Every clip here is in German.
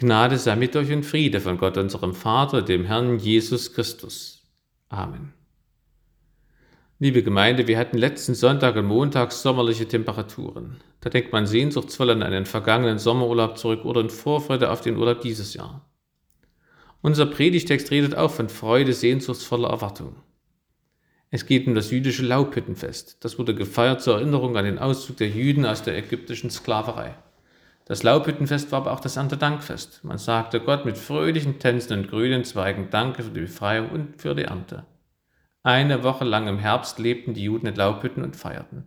Gnade sei mit euch und Friede von Gott, unserem Vater, dem Herrn Jesus Christus. Amen. Liebe Gemeinde, wir hatten letzten Sonntag und Montag sommerliche Temperaturen. Da denkt man sehnsuchtsvoll an einen vergangenen Sommerurlaub zurück oder in Vorfreude auf den Urlaub dieses Jahr. Unser Predigtext redet auch von Freude, sehnsuchtsvoller Erwartung. Es geht um das jüdische Laubhüttenfest. Das wurde gefeiert zur Erinnerung an den Auszug der Jüden aus der ägyptischen Sklaverei. Das Laubhüttenfest war aber auch das Erntedankfest. Man sagte Gott mit fröhlichen Tänzen und grünen Zweigen Danke für die Befreiung und für die Ernte. Eine Woche lang im Herbst lebten die Juden in Laubhütten und feierten.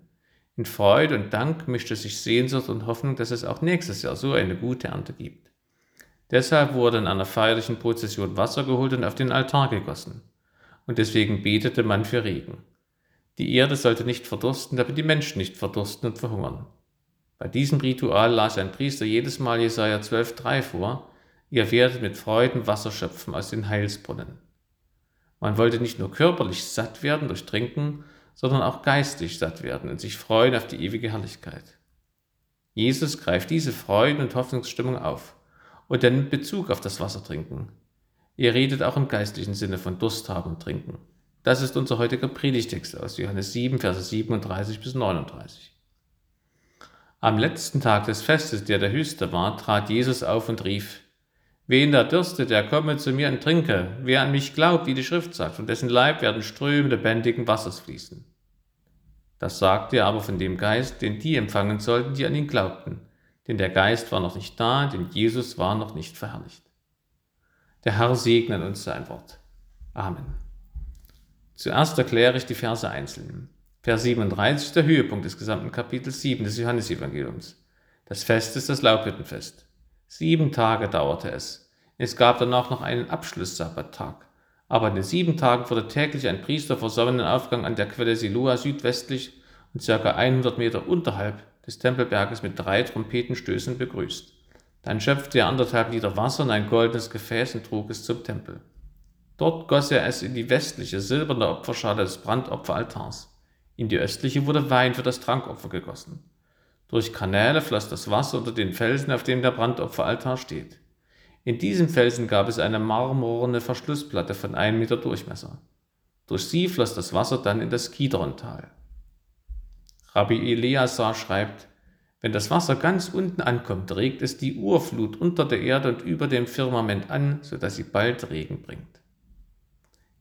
In Freude und Dank mischte sich Sehnsucht und Hoffnung, dass es auch nächstes Jahr so eine gute Ernte gibt. Deshalb wurde in einer feierlichen Prozession Wasser geholt und auf den Altar gegossen. Und deswegen betete man für Regen. Die Erde sollte nicht verdursten, damit die Menschen nicht verdursten und verhungern. Bei diesem Ritual las ein Priester jedes Mal Jesaja 12,3 vor: Ihr werdet mit Freuden Wasser schöpfen aus den Heilsbrunnen. Man wollte nicht nur körperlich satt werden durch Trinken, sondern auch geistig satt werden und sich freuen auf die ewige Herrlichkeit. Jesus greift diese Freuden- und Hoffnungsstimmung auf und dann nimmt Bezug auf das Wassertrinken. Er redet auch im geistlichen Sinne von Durst haben und trinken. Das ist unser heutiger Predigtext aus Johannes 7, Verse 37 bis 39. Am letzten Tag des Festes, der der höchste war, trat Jesus auf und rief, Wen da dürstet, der komme zu mir und trinke. Wer an mich glaubt, wie die Schrift sagt, von dessen Leib werden Ströme lebendigen Wassers fließen. Das sagte er aber von dem Geist, den die empfangen sollten, die an ihn glaubten. Denn der Geist war noch nicht da, denn Jesus war noch nicht verherrlicht. Der Herr segne uns sein Wort. Amen. Zuerst erkläre ich die Verse einzeln. Vers 37 ist der Höhepunkt des gesamten Kapitels 7 des Johannesevangeliums. Das Fest ist das Laubhüttenfest. Sieben Tage dauerte es. Es gab danach noch einen Abschlusssabbattag. Aber in den sieben Tagen wurde täglich ein Priester vor Sonnenaufgang an der Quelle Siloa südwestlich und ca. 100 Meter unterhalb des Tempelberges mit drei Trompetenstößen begrüßt. Dann schöpfte er anderthalb Liter Wasser in ein goldenes Gefäß und trug es zum Tempel. Dort goss er es in die westliche silberne Opferschale des Brandopferaltars. In die östliche wurde Wein für das Trankopfer gegossen. Durch Kanäle floss das Wasser unter den Felsen, auf dem der Brandopferaltar steht. In diesem Felsen gab es eine marmorne Verschlussplatte von einem Meter Durchmesser. Durch sie floss das Wasser dann in das Kidrontal. Rabbi Eleazar schreibt, wenn das Wasser ganz unten ankommt, regt es die Urflut unter der Erde und über dem Firmament an, so dass sie bald Regen bringt.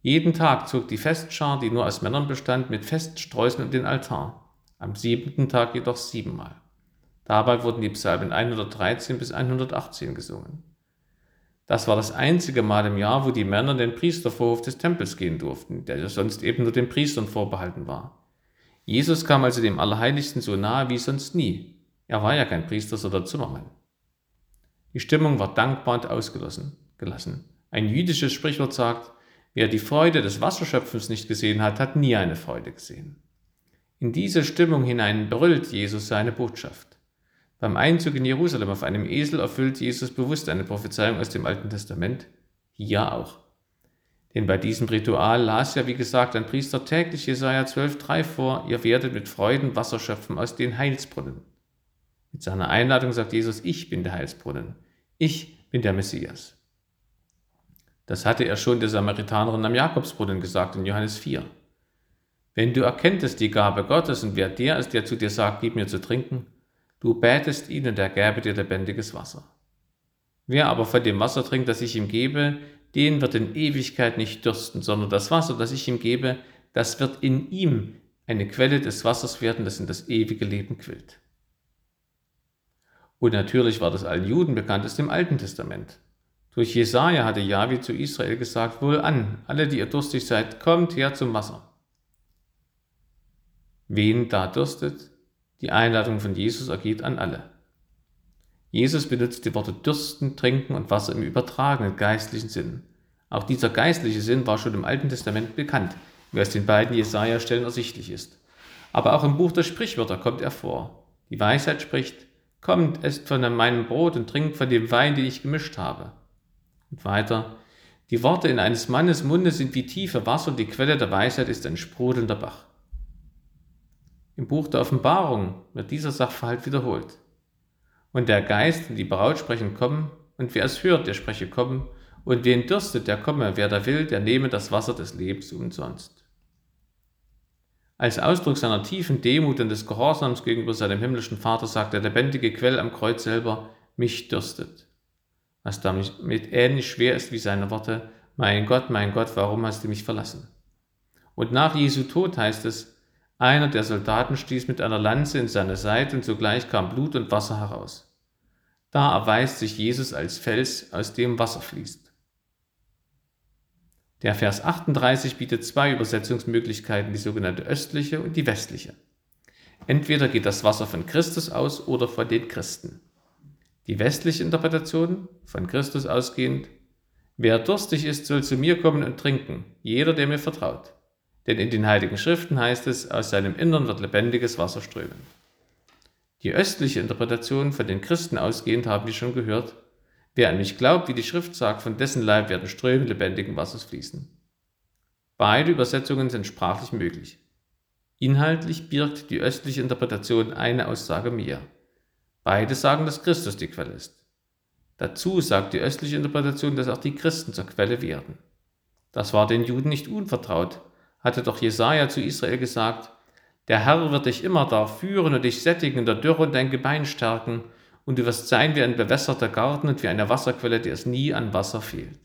Jeden Tag zog die Festschar, die nur aus Männern bestand, mit Feststräußen um den Altar, am siebenten Tag jedoch siebenmal. Dabei wurden die Psalmen 113 bis 118 gesungen. Das war das einzige Mal im Jahr, wo die Männer in den Priestervorhof des Tempels gehen durften, der ja sonst eben nur den Priestern vorbehalten war. Jesus kam also dem Allerheiligsten so nahe wie sonst nie. Er war ja kein Priester, sondern Zimmermann. Die Stimmung war dankbar und ausgelassen. Gelassen. Ein jüdisches Sprichwort sagt, Wer die Freude des Wasserschöpfens nicht gesehen hat, hat nie eine Freude gesehen. In diese Stimmung hinein brüllt Jesus seine Botschaft. Beim Einzug in Jerusalem auf einem Esel erfüllt Jesus bewusst eine Prophezeiung aus dem Alten Testament, hier auch. Denn bei diesem Ritual las ja, wie gesagt, ein Priester täglich Jesaja 12,3 vor, ihr werdet mit Freuden Wasser schöpfen aus den Heilsbrunnen. Mit seiner Einladung sagt Jesus, ich bin der Heilsbrunnen. Ich bin der Messias. Das hatte er schon der Samaritanerin am Jakobsbrunnen gesagt in Johannes 4. Wenn du erkenntest die Gabe Gottes und wer der ist, der zu dir sagt, gib mir zu trinken, du betest ihn und er gäbe dir lebendiges Wasser. Wer aber von dem Wasser trinkt, das ich ihm gebe, den wird in Ewigkeit nicht dürsten, sondern das Wasser, das ich ihm gebe, das wird in ihm eine Quelle des Wassers werden, das in das ewige Leben quillt. Und natürlich war das allen Juden bekannt aus dem Alten Testament. Durch Jesaja hatte Jahwe zu Israel gesagt: Wohl an, alle, die ihr durstig seid, kommt her zum Wasser. Wen da dürstet? Die Einladung von Jesus ergeht an alle. Jesus benutzt die Worte dürsten, trinken und Wasser im übertragenen geistlichen Sinn. Auch dieser geistliche Sinn war schon im Alten Testament bekannt, wie aus den beiden Jesaja-Stellen ersichtlich ist. Aber auch im Buch der Sprichwörter kommt er vor. Die Weisheit spricht: Kommt, esst von meinem Brot und trinkt von dem Wein, den ich gemischt habe. Und weiter, die Worte in eines Mannes Munde sind wie tiefe Wasser und die Quelle der Weisheit ist ein sprudelnder Bach. Im Buch der Offenbarung wird dieser Sachverhalt wiederholt. Und der Geist und die Braut sprechen kommen, Und wer es hört, der spreche kommen, und wen dürstet, der komme, wer da will, der nehme das Wasser des Lebens umsonst. Als Ausdruck seiner tiefen Demut und des Gehorsams gegenüber seinem himmlischen Vater sagt der lebendige Quell am Kreuz selber, mich dürstet. Was damit ähnlich schwer ist wie seine Worte, mein Gott, mein Gott, warum hast du mich verlassen? Und nach Jesu Tod heißt es, einer der Soldaten stieß mit einer Lanze in seine Seite und sogleich kam Blut und Wasser heraus. Da erweist sich Jesus als Fels, aus dem Wasser fließt. Der Vers 38 bietet zwei Übersetzungsmöglichkeiten, die sogenannte östliche und die westliche. Entweder geht das Wasser von Christus aus oder von den Christen. Die westliche Interpretation, von Christus ausgehend, wer durstig ist, soll zu mir kommen und trinken, jeder, der mir vertraut. Denn in den heiligen Schriften heißt es, aus seinem Innern wird lebendiges Wasser strömen. Die östliche Interpretation von den Christen ausgehend haben wir schon gehört, wer an mich glaubt, wie die Schrift sagt, von dessen Leib werden Ströme lebendigen Wassers fließen. Beide Übersetzungen sind sprachlich möglich. Inhaltlich birgt die östliche Interpretation eine Aussage mehr. Beide sagen, dass Christus die Quelle ist. Dazu sagt die östliche Interpretation, dass auch die Christen zur Quelle werden. Das war den Juden nicht unvertraut, hatte doch Jesaja zu Israel gesagt: Der Herr wird dich immer da führen und dich sättigen in der Dürre und dein Gebein stärken, und du wirst sein wie ein bewässerter Garten und wie eine Wasserquelle, der es nie an Wasser fehlt.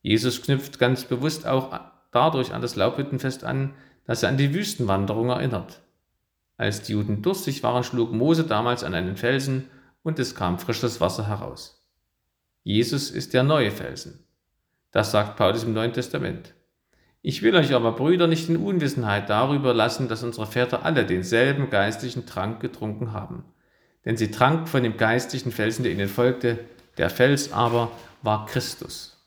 Jesus knüpft ganz bewusst auch dadurch an das Laubhüttenfest an, dass er an die Wüstenwanderung erinnert. Als die Juden durstig waren, schlug Mose damals an einen Felsen und es kam frisches Wasser heraus. Jesus ist der neue Felsen. Das sagt Paulus im Neuen Testament. Ich will euch aber, Brüder, nicht in Unwissenheit darüber lassen, dass unsere Väter alle denselben geistlichen Trank getrunken haben. Denn sie tranken von dem geistlichen Felsen, der ihnen folgte, der Fels aber war Christus.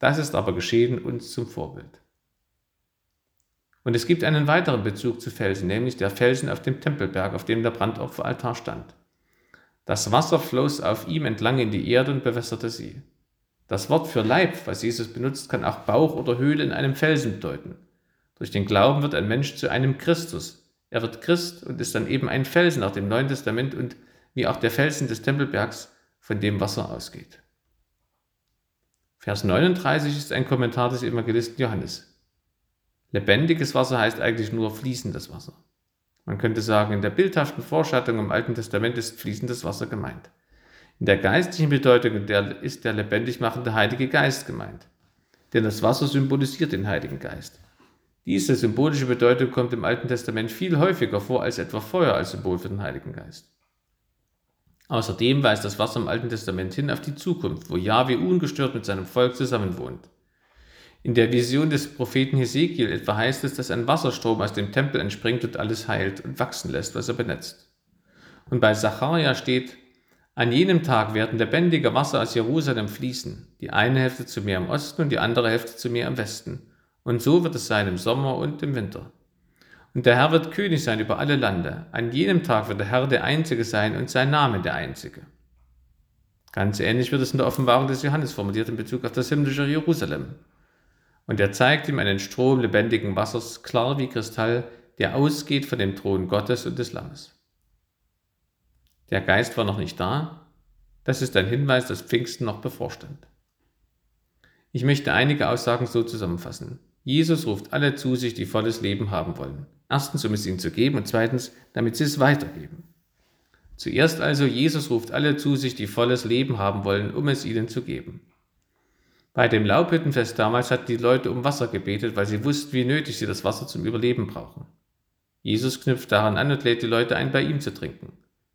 Das ist aber geschehen uns zum Vorbild. Und es gibt einen weiteren Bezug zu Felsen, nämlich der Felsen auf dem Tempelberg, auf dem der Brandopferaltar stand. Das Wasser floss auf ihm entlang in die Erde und bewässerte sie. Das Wort für Leib, was Jesus benutzt, kann auch Bauch oder Höhle in einem Felsen bedeuten. Durch den Glauben wird ein Mensch zu einem Christus. Er wird Christ und ist dann eben ein Felsen nach dem Neuen Testament und wie auch der Felsen des Tempelbergs, von dem Wasser ausgeht. Vers 39 ist ein Kommentar des Evangelisten Johannes. Lebendiges Wasser heißt eigentlich nur fließendes Wasser. Man könnte sagen, in der bildhaften Vorschattung im Alten Testament ist fließendes Wasser gemeint. In der geistlichen Bedeutung ist der lebendig machende Heilige Geist gemeint. Denn das Wasser symbolisiert den Heiligen Geist. Diese symbolische Bedeutung kommt im Alten Testament viel häufiger vor als etwa Feuer als Symbol für den Heiligen Geist. Außerdem weist das Wasser im Alten Testament hin auf die Zukunft, wo Yahweh ungestört mit seinem Volk zusammenwohnt. In der Vision des Propheten Hesekiel etwa heißt es, dass ein Wasserstrom aus dem Tempel entspringt und alles heilt und wachsen lässt, was er benetzt. Und bei Sacharja steht, an jenem Tag werden lebendige Wasser aus Jerusalem fließen, die eine Hälfte zu mir im Osten und die andere Hälfte zu mir im Westen. Und so wird es sein im Sommer und im Winter. Und der Herr wird König sein über alle Lande. An jenem Tag wird der Herr der Einzige sein und sein Name der Einzige. Ganz ähnlich wird es in der Offenbarung des Johannes formuliert in Bezug auf das himmlische Jerusalem. Und er zeigt ihm einen Strom lebendigen Wassers, klar wie Kristall, der ausgeht von dem Thron Gottes und des Lammes. Der Geist war noch nicht da. Das ist ein Hinweis, dass Pfingsten noch bevorstand. Ich möchte einige Aussagen so zusammenfassen. Jesus ruft alle zu sich, die volles Leben haben wollen. Erstens, um es ihnen zu geben und zweitens, damit sie es weitergeben. Zuerst also, Jesus ruft alle zu sich, die volles Leben haben wollen, um es ihnen zu geben. Bei dem Laubhüttenfest damals hatten die Leute um Wasser gebetet, weil sie wussten, wie nötig sie das Wasser zum Überleben brauchen. Jesus knüpft daran an und lädt die Leute ein, bei ihm zu trinken.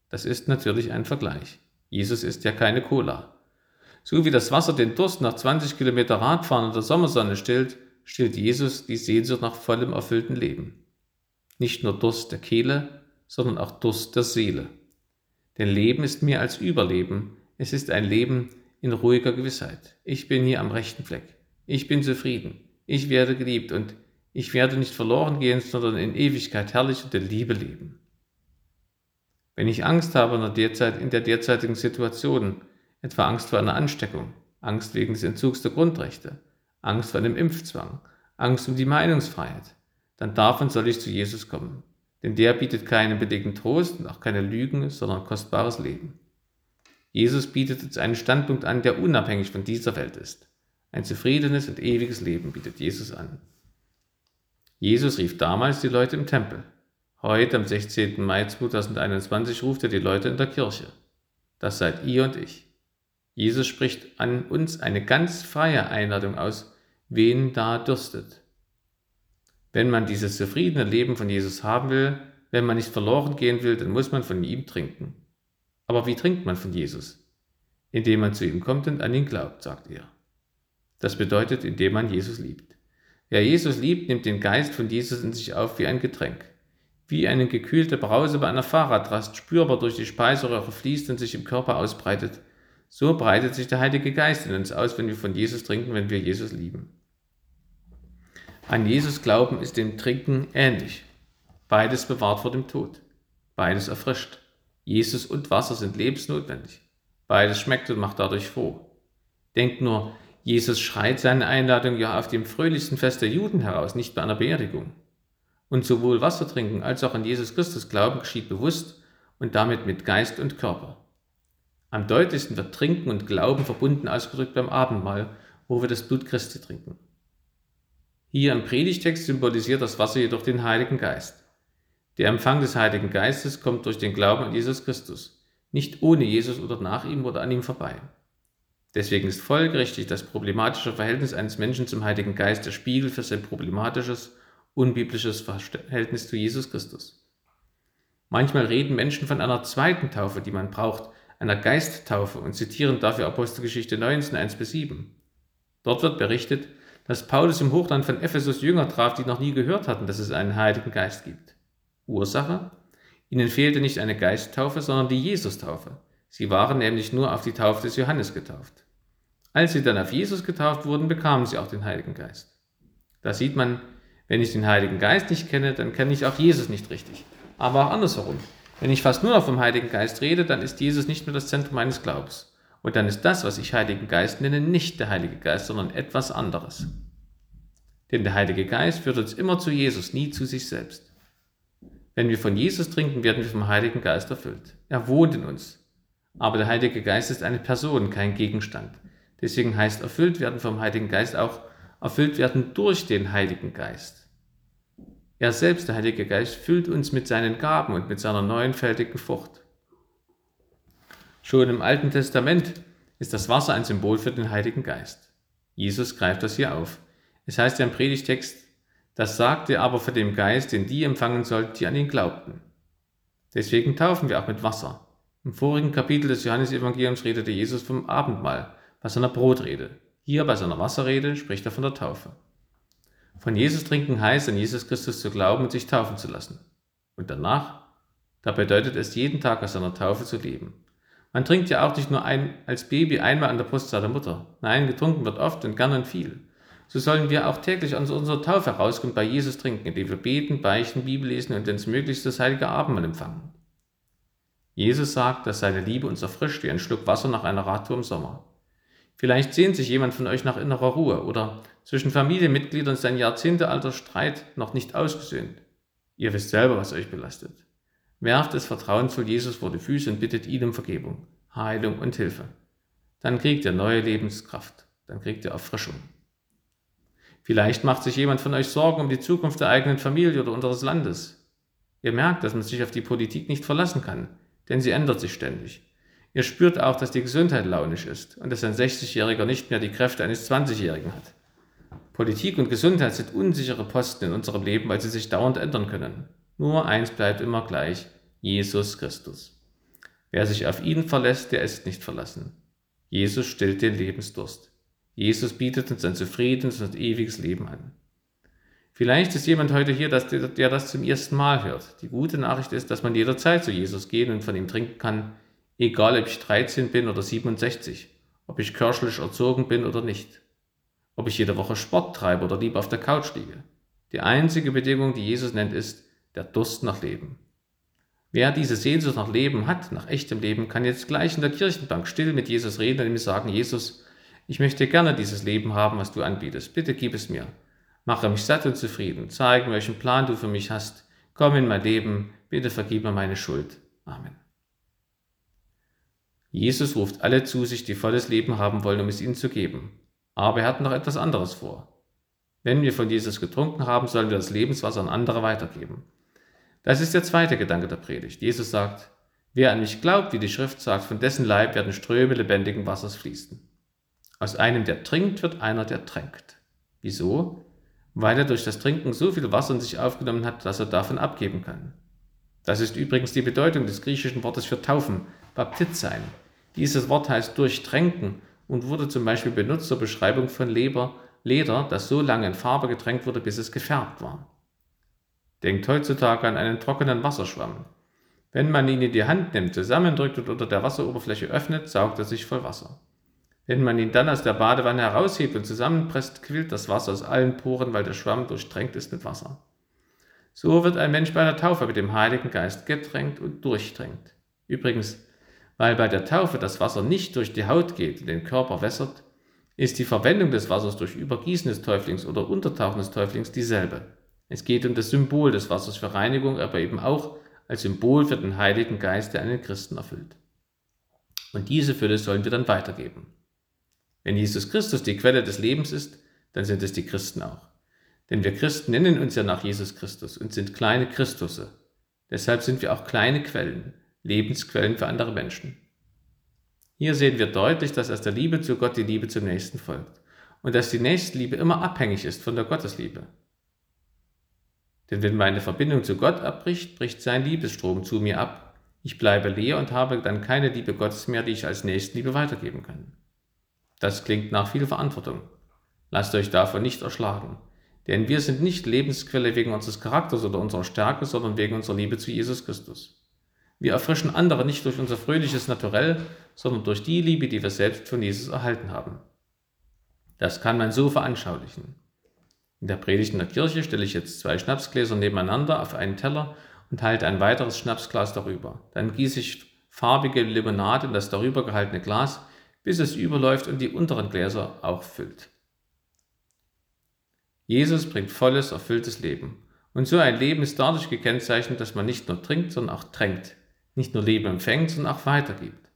Das ist natürlich ein Vergleich. Jesus ist ja keine Cola. So wie das Wasser den Durst nach 20 Kilometer Radfahren in der Sommersonne stillt, stillt Jesus die Sehnsucht nach vollem erfüllten Leben. Nicht nur Durst der Kehle, sondern auch Durst der Seele. Denn Leben ist mehr als Überleben. Es ist ein Leben, in ruhiger Gewissheit. Ich bin hier am rechten Fleck. Ich bin zufrieden. Ich werde geliebt und ich werde nicht verloren gehen, sondern in Ewigkeit herrlich und in Liebe leben. Wenn ich Angst habe in der, derzeit, in der derzeitigen Situation, etwa Angst vor einer Ansteckung, Angst wegen des Entzugs der Grundrechte, Angst vor einem Impfzwang, Angst um die Meinungsfreiheit, dann darf soll ich zu Jesus kommen. Denn der bietet keinen bedingten Trost und auch keine Lügen, sondern kostbares Leben. Jesus bietet uns einen Standpunkt an, der unabhängig von dieser Welt ist. Ein zufriedenes und ewiges Leben bietet Jesus an. Jesus rief damals die Leute im Tempel. Heute, am 16. Mai 2021, ruft er die Leute in der Kirche. Das seid ihr und ich. Jesus spricht an uns eine ganz freie Einladung aus, wen da dürstet. Wenn man dieses zufriedene Leben von Jesus haben will, wenn man nicht verloren gehen will, dann muss man von ihm trinken. Aber wie trinkt man von Jesus? Indem man zu ihm kommt und an ihn glaubt, sagt er. Das bedeutet, indem man Jesus liebt. Wer Jesus liebt, nimmt den Geist von Jesus in sich auf wie ein Getränk. Wie eine gekühlte Brause bei einer Fahrradrast spürbar durch die Speiseröhre fließt und sich im Körper ausbreitet, so breitet sich der Heilige Geist in uns aus, wenn wir von Jesus trinken, wenn wir Jesus lieben. An Jesus glauben ist dem Trinken ähnlich. Beides bewahrt vor dem Tod. Beides erfrischt. Jesus und Wasser sind lebensnotwendig. Beides schmeckt und macht dadurch froh. Denkt nur, Jesus schreit seine Einladung ja auf dem fröhlichsten Fest der Juden heraus, nicht bei einer Beerdigung. Und sowohl Wasser trinken als auch an Jesus Christus glauben geschieht bewusst und damit mit Geist und Körper. Am deutlichsten wird Trinken und Glauben verbunden ausgedrückt beim Abendmahl, wo wir das Blut Christi trinken. Hier im Predigtext symbolisiert das Wasser jedoch den Heiligen Geist. Der Empfang des Heiligen Geistes kommt durch den Glauben an Jesus Christus, nicht ohne Jesus oder nach ihm oder an ihm vorbei. Deswegen ist folgerichtig das problematische Verhältnis eines Menschen zum Heiligen Geist der Spiegel für sein problematisches, unbiblisches Verhältnis zu Jesus Christus. Manchmal reden Menschen von einer zweiten Taufe, die man braucht, einer Geisttaufe und zitieren dafür Apostelgeschichte 19, 1 bis 7. Dort wird berichtet, dass Paulus im Hochland von Ephesus Jünger traf, die noch nie gehört hatten, dass es einen Heiligen Geist gibt. Ursache? Ihnen fehlte nicht eine Geisttaufe, sondern die Jesus-Taufe. Sie waren nämlich nur auf die Taufe des Johannes getauft. Als sie dann auf Jesus getauft wurden, bekamen sie auch den Heiligen Geist. Da sieht man, wenn ich den Heiligen Geist nicht kenne, dann kenne ich auch Jesus nicht richtig. Aber auch andersherum. Wenn ich fast nur noch vom Heiligen Geist rede, dann ist Jesus nicht mehr das Zentrum meines Glaubens. Und dann ist das, was ich Heiligen Geist nenne, nicht der Heilige Geist, sondern etwas anderes. Denn der Heilige Geist führt uns immer zu Jesus, nie zu sich selbst. Wenn wir von Jesus trinken, werden wir vom Heiligen Geist erfüllt. Er wohnt in uns. Aber der Heilige Geist ist eine Person, kein Gegenstand. Deswegen heißt erfüllt werden vom Heiligen Geist auch erfüllt werden durch den Heiligen Geist. Er selbst, der Heilige Geist, füllt uns mit seinen Gaben und mit seiner neunfältigen Frucht. Schon im Alten Testament ist das Wasser ein Symbol für den Heiligen Geist. Jesus greift das hier auf. Es heißt ja im Predigtext, das sagte aber für den Geist, den die empfangen sollten, die an ihn glaubten. Deswegen taufen wir auch mit Wasser. Im vorigen Kapitel des Johannesevangeliums redete Jesus vom Abendmahl, bei seiner Brotrede. Hier bei seiner Wasserrede spricht er von der Taufe. Von Jesus trinken heißt, an Jesus Christus zu glauben und sich taufen zu lassen. Und danach? Da bedeutet es, jeden Tag aus seiner Taufe zu leben. Man trinkt ja auch nicht nur ein, als Baby einmal an der Brust seiner Mutter. Nein, getrunken wird oft und gern und viel so sollen wir auch täglich aus unserer Taufe herauskommen bei Jesus trinken, indem wir beten, beichten, Bibel lesen und ins möglichst das heilige Abendmahl empfangen. Jesus sagt, dass seine Liebe uns erfrischt wie ein Schluck Wasser nach einer Radtour im Sommer. Vielleicht sehnt sich jemand von euch nach innerer Ruhe oder zwischen Familienmitgliedern ist ein jahrzehntealter Streit noch nicht ausgesöhnt. Ihr wisst selber, was euch belastet. Werft es vertrauensvoll Jesus vor die Füße und bittet ihn um Vergebung, Heilung und Hilfe. Dann kriegt ihr neue Lebenskraft, dann kriegt ihr Erfrischung. Vielleicht macht sich jemand von euch Sorgen um die Zukunft der eigenen Familie oder unseres Landes. Ihr merkt, dass man sich auf die Politik nicht verlassen kann, denn sie ändert sich ständig. Ihr spürt auch, dass die Gesundheit launisch ist und dass ein 60-Jähriger nicht mehr die Kräfte eines 20-Jährigen hat. Politik und Gesundheit sind unsichere Posten in unserem Leben, weil sie sich dauernd ändern können. Nur eins bleibt immer gleich, Jesus Christus. Wer sich auf ihn verlässt, der ist nicht verlassen. Jesus stillt den Lebensdurst. Jesus bietet uns ein zufriedenes und ewiges Leben an. Vielleicht ist jemand heute hier, der das zum ersten Mal hört. Die gute Nachricht ist, dass man jederzeit zu Jesus gehen und von ihm trinken kann, egal ob ich 13 bin oder 67, ob ich kirchlich erzogen bin oder nicht, ob ich jede Woche Sport treibe oder lieber auf der Couch liege. Die einzige Bedingung, die Jesus nennt, ist der Durst nach Leben. Wer diese Sehnsucht nach Leben hat, nach echtem Leben, kann jetzt gleich in der Kirchenbank still mit Jesus reden und ihm sagen, Jesus, ich möchte gerne dieses Leben haben, was du anbietest. Bitte gib es mir. Mache mich satt und zufrieden. Zeige mir, welchen Plan du für mich hast. Komm in mein Leben. Bitte vergib mir meine Schuld. Amen. Jesus ruft alle zu sich, die volles Leben haben wollen, um es ihnen zu geben. Aber er hat noch etwas anderes vor. Wenn wir von Jesus getrunken haben, sollen wir das Lebenswasser an andere weitergeben. Das ist der zweite Gedanke der Predigt. Jesus sagt, wer an mich glaubt, wie die Schrift sagt, von dessen Leib werden Ströme lebendigen Wassers fließen. Aus einem, der trinkt, wird einer, der tränkt. Wieso? Weil er durch das Trinken so viel Wasser in sich aufgenommen hat, dass er davon abgeben kann. Das ist übrigens die Bedeutung des griechischen Wortes für taufen, Baptizein. Dieses Wort heißt durchtränken und wurde zum Beispiel benutzt zur Beschreibung von Leber, Leder, das so lange in Farbe getränkt wurde, bis es gefärbt war. Denkt heutzutage an einen trockenen Wasserschwamm. Wenn man ihn in die Hand nimmt, zusammendrückt und unter der Wasseroberfläche öffnet, saugt er sich voll Wasser. Wenn man ihn dann aus der Badewanne heraushebt und zusammenpresst, quillt das Wasser aus allen Poren, weil der Schwamm durchtränkt ist mit Wasser. So wird ein Mensch bei der Taufe mit dem Heiligen Geist getränkt und durchtränkt. Übrigens, weil bei der Taufe das Wasser nicht durch die Haut geht und den Körper wässert, ist die Verwendung des Wassers durch Übergießen des Täuflings oder Untertauchen des Täuflings dieselbe. Es geht um das Symbol des Wassers für Reinigung, aber eben auch als Symbol für den Heiligen Geist, der einen Christen erfüllt. Und diese Fülle sollen wir dann weitergeben. Wenn Jesus Christus die Quelle des Lebens ist, dann sind es die Christen auch. Denn wir Christen nennen uns ja nach Jesus Christus und sind kleine Christusse. Deshalb sind wir auch kleine Quellen, Lebensquellen für andere Menschen. Hier sehen wir deutlich, dass aus der Liebe zu Gott die Liebe zum Nächsten folgt und dass die Nächstenliebe immer abhängig ist von der Gottesliebe. Denn wenn meine Verbindung zu Gott abbricht, bricht sein Liebesstrom zu mir ab. Ich bleibe leer und habe dann keine Liebe Gottes mehr, die ich als Nächstenliebe weitergeben kann. Das klingt nach viel Verantwortung. Lasst euch davon nicht erschlagen. Denn wir sind nicht Lebensquelle wegen unseres Charakters oder unserer Stärke, sondern wegen unserer Liebe zu Jesus Christus. Wir erfrischen andere nicht durch unser fröhliches Naturell, sondern durch die Liebe, die wir selbst von Jesus erhalten haben. Das kann man so veranschaulichen. In der Predigt in der Kirche stelle ich jetzt zwei Schnapsgläser nebeneinander auf einen Teller und halte ein weiteres Schnapsglas darüber. Dann gieße ich farbige Limonade in das darüber gehaltene Glas, bis es überläuft und die unteren Gläser auch füllt. Jesus bringt volles, erfülltes Leben. Und so ein Leben ist dadurch gekennzeichnet, dass man nicht nur trinkt, sondern auch tränkt. Nicht nur Leben empfängt, sondern auch weitergibt.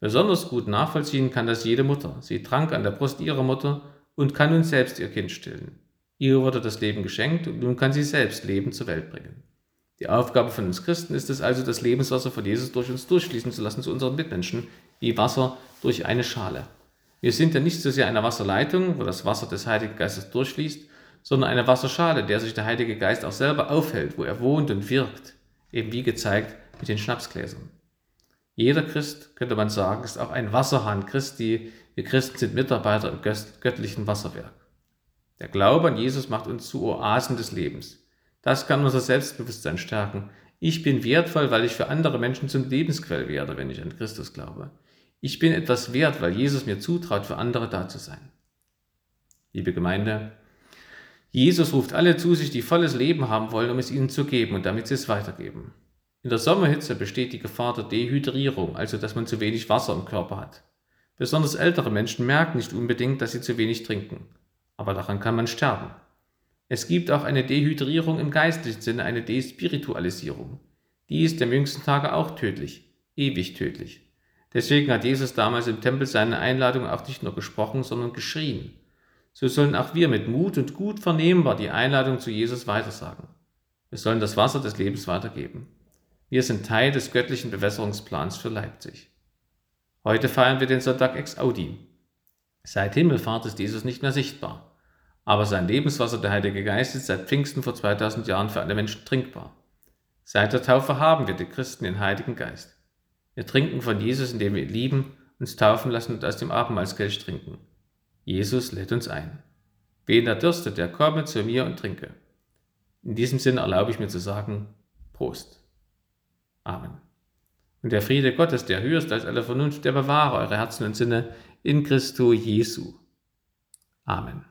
Besonders gut nachvollziehen kann das jede Mutter. Sie trank an der Brust ihrer Mutter und kann nun selbst ihr Kind stillen. Ihr wurde das Leben geschenkt und nun kann sie selbst Leben zur Welt bringen. Die Aufgabe von uns Christen ist es also, das Lebenswasser von Jesus durch uns durchfließen zu lassen zu unseren Mitmenschen, wie Wasser durch eine Schale. Wir sind ja nicht so sehr eine Wasserleitung, wo das Wasser des Heiligen Geistes durchfließt, sondern eine Wasserschale, der sich der Heilige Geist auch selber aufhält, wo er wohnt und wirkt, eben wie gezeigt mit den Schnapsgläsern. Jeder Christ, könnte man sagen, ist auch ein Wasserhahn Christi. Wir Christen sind Mitarbeiter im göttlichen Wasserwerk. Der Glaube an Jesus macht uns zu Oasen des Lebens. Das kann unser Selbstbewusstsein stärken. Ich bin wertvoll, weil ich für andere Menschen zum Lebensquell werde, wenn ich an Christus glaube. Ich bin etwas wert, weil Jesus mir zutraut, für andere da zu sein. Liebe Gemeinde, Jesus ruft alle zu sich, die volles Leben haben wollen, um es ihnen zu geben und damit sie es weitergeben. In der Sommerhitze besteht die Gefahr der Dehydrierung, also dass man zu wenig Wasser im Körper hat. Besonders ältere Menschen merken nicht unbedingt, dass sie zu wenig trinken. Aber daran kann man sterben. Es gibt auch eine Dehydrierung im geistlichen Sinne, eine Despiritualisierung. Die ist im jüngsten Tage auch tödlich, ewig tödlich. Deswegen hat Jesus damals im Tempel seine Einladung auch nicht nur gesprochen, sondern geschrien so sollen auch wir mit Mut und gut vernehmbar die Einladung zu Jesus weitersagen. Wir sollen das Wasser des Lebens weitergeben. Wir sind Teil des göttlichen Bewässerungsplans für Leipzig. Heute feiern wir den Sonntag ex Audi. Seit Himmelfahrt ist Jesus nicht mehr sichtbar, aber sein Lebenswasser, der Heilige Geist, ist seit Pfingsten vor 2000 Jahren für alle Menschen trinkbar. Seit der Taufe haben wir, die Christen, den Heiligen Geist. Wir trinken von Jesus, indem wir lieben, uns taufen lassen und aus dem Abendmahlskelch trinken. Jesus lädt uns ein. Wen er dürstet, der komme zu mir und trinke. In diesem Sinne erlaube ich mir zu sagen, Prost. Amen. Und der Friede Gottes, der höchst als alle Vernunft, der bewahre eure Herzen und Sinne in Christo Jesu. Amen.